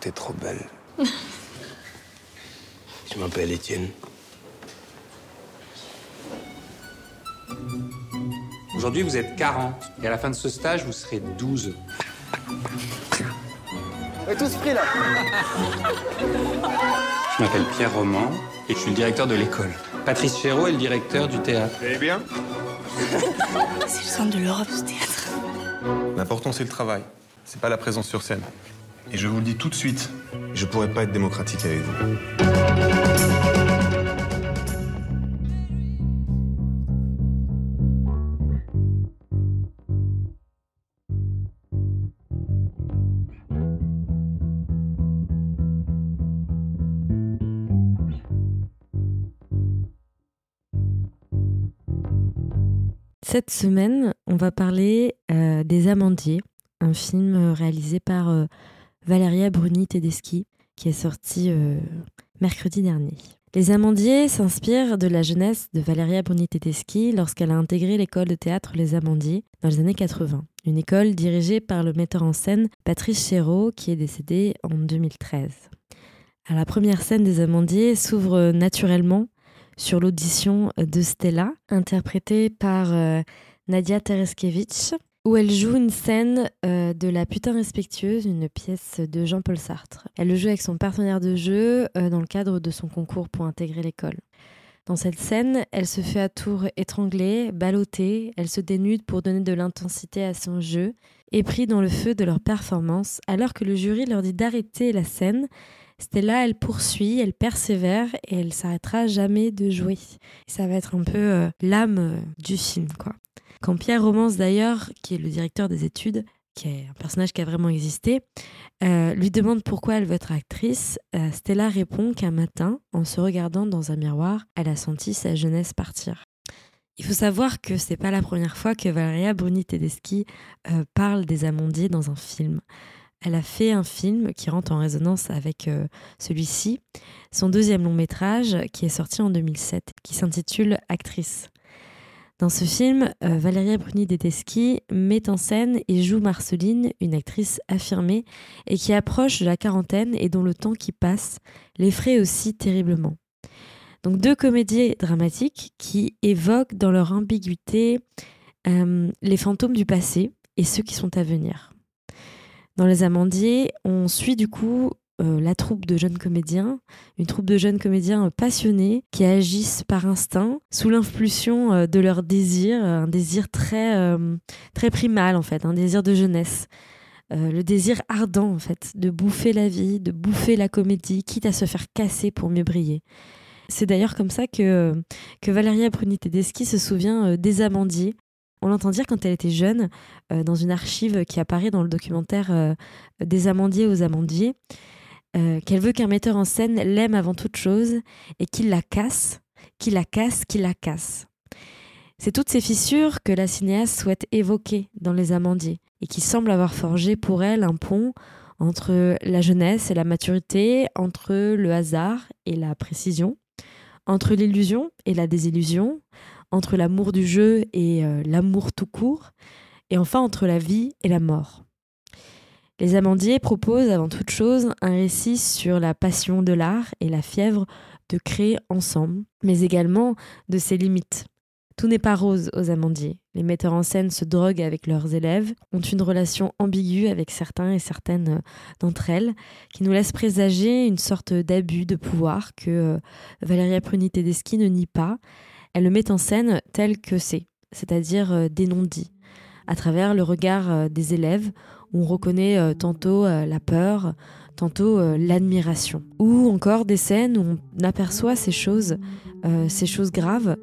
T'es trop belle. Je m'appelle Étienne. Aujourd'hui, vous êtes 40. Et à la fin de ce stage, vous serez 12. On est tous pris là. Je m'appelle Pierre Roman et je suis le directeur de l'école. Patrice Chéreau est le directeur du théâtre. Eh bien? C'est le centre de l'Europe, ce théâtre. L'important, c'est le travail. C'est pas la présence sur scène. Et je vous le dis tout de suite, je pourrais pas être démocratique avec vous. Cette semaine, on va parler euh, des Amandiers, un film euh, réalisé par euh, Valeria Bruni Tedeschi qui est sorti euh, mercredi dernier. Les Amandiers s'inspirent de la jeunesse de Valeria Bruni Tedeschi lorsqu'elle a intégré l'école de théâtre Les Amandiers dans les années 80, une école dirigée par le metteur en scène Patrice Chéreau qui est décédé en 2013. À la première scène des Amandiers s'ouvre naturellement sur l'audition de Stella, interprétée par euh, Nadia Tereskevich, où elle joue une scène euh, de La putain respectueuse, une pièce de Jean-Paul Sartre. Elle le joue avec son partenaire de jeu euh, dans le cadre de son concours pour intégrer l'école. Dans cette scène, elle se fait à tour étrangler, ballotter, elle se dénude pour donner de l'intensité à son jeu, et pris dans le feu de leur performance, alors que le jury leur dit d'arrêter la scène, Stella, elle poursuit, elle persévère et elle s'arrêtera jamais de jouer. Ça va être un peu euh, l'âme du film, quoi. Quand Pierre Romance, d'ailleurs, qui est le directeur des études, qui est un personnage qui a vraiment existé, euh, lui demande pourquoi elle veut être actrice, euh, Stella répond qu'un matin, en se regardant dans un miroir, elle a senti sa jeunesse partir. Il faut savoir que c'est pas la première fois que Valeria Bruni Tedeschi euh, parle des Amandiers dans un film. Elle a fait un film qui rentre en résonance avec celui-ci, son deuxième long métrage qui est sorti en 2007, qui s'intitule Actrice. Dans ce film, euh, Valéria Bruni Tedeschi met en scène et joue Marceline, une actrice affirmée et qui approche de la quarantaine et dont le temps qui passe l'effraie aussi terriblement. Donc deux comédies dramatiques qui évoquent dans leur ambiguïté euh, les fantômes du passé et ceux qui sont à venir. Dans Les Amandiers, on suit du coup euh, la troupe de jeunes comédiens, une troupe de jeunes comédiens euh, passionnés qui agissent par instinct, sous l'impulsion euh, de leur désir, un désir très, très primal en fait, un désir de jeunesse. Le désir ardent en fait, de bouffer la vie, de bouffer la comédie, quitte à se faire casser pour mieux briller. C'est d'ailleurs comme ça que, que Valeria Bruni Tedeschi se souvient des Amandiers. On l'entend dire quand elle était jeune, dans une archive qui apparaît dans le documentaire Des Amandiers aux Amandiers, euh, qu'elle veut qu'un metteur en scène l'aime avant toute chose et qu'il la casse, qu'il la casse, qu'il la casse. C'est toutes ces fissures que la cinéaste souhaite évoquer dans Les Amandiers et qui semblent avoir forgé pour elle un pont entre la jeunesse et la maturité, entre le hasard et la précision, entre l'illusion et la désillusion, entre l'amour du jeu et euh, l'amour tout court, et enfin entre la vie et la mort. Les Amandiers proposent avant toute chose un récit sur la passion de l'art et la fièvre de créer ensemble, mais également de ses limites. Tout n'est pas rose aux Amandiers. Les metteurs en scène se droguent avec leurs élèves, ont une relation ambiguë avec certains et certaines euh, d'entre elles, qui nous laisse présager une sorte d'abus de pouvoir que euh, Valeria Bruni Tedeschi ne nie pas. Elle le met en scène tel que c'est, c'est-à-dire euh, des non-dits, à travers le regard des élèves, on reconnaît euh, tantôt euh, la peur, tantôt euh, l'admiration, ou encore des scènes où on aperçoit ces choses, ces choses graves,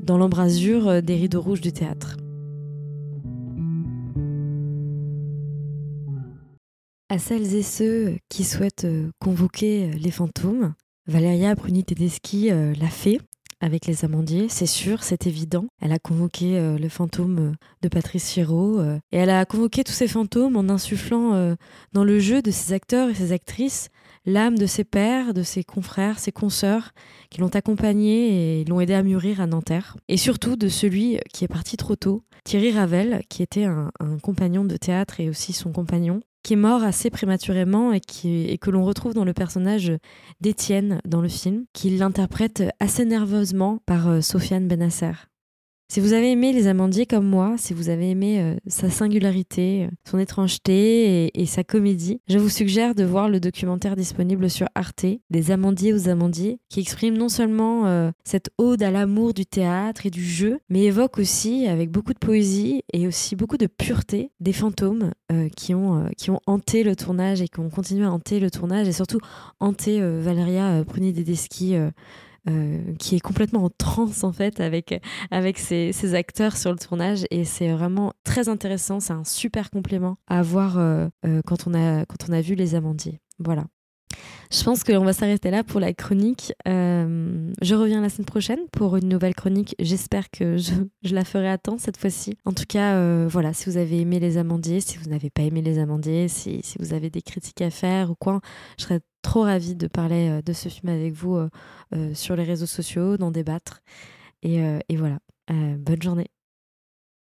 dans l'embrasure des rideaux rouges du théâtre. À celles et ceux qui souhaitent convoquer les fantômes, Valeria Bruni Tedeschi l'a fait avec les amandiers, c'est sûr, c'est évident. Elle a convoqué euh, le fantôme euh, de Patrice Chéreau euh, et elle a convoqué tous ces fantômes en insufflant dans le jeu de ses acteurs et ses actrices l'âme de ses pères, de ses confrères, ses consoeurs qui l'ont accompagné et l'ont aidé à mûrir à Nanterre. Et surtout de celui qui est parti trop tôt, Thierry Ravel, qui était un, compagnon de théâtre et aussi son compagnon, qui est mort assez prématurément et, que l'on retrouve dans le personnage d'Étienne dans le film, qui l'interprète assez nerveusement par euh, Sofiane Benasser. Si vous avez aimé Les Amandiers comme moi, si vous avez aimé euh, sa singularité, euh, son étrangeté et, sa comédie, je vous suggère de voir le documentaire disponible sur Arte, Des Amandiers aux Amandiers, qui exprime non seulement euh, cette ode à l'amour du théâtre et du jeu, mais évoque aussi, avec beaucoup de poésie et aussi beaucoup de pureté, des fantômes qui, ont, hanté le tournage et qui ont continué à hanter le tournage et surtout hanté Valeria Bruni-Dedeschi euh, qui est complètement en transe en fait avec, avec ses, acteurs sur le tournage et c'est vraiment très intéressant, c'est un super complément à voir euh, euh, quand, on a, quand on a vu Les Amandiers. Voilà. Je pense qu'on va s'arrêter là pour la chronique. je reviens la semaine prochaine pour une nouvelle chronique. J'espère que je, la ferai à temps cette fois-ci. En tout cas, voilà, si vous avez aimé les amandiers, si vous n'avez pas aimé les amandiers, si, vous avez des critiques à faire ou quoi, je serais trop ravie de parler euh, de ce film avec vous euh, euh, sur les réseaux sociaux, d'en débattre. Et voilà, bonne journée.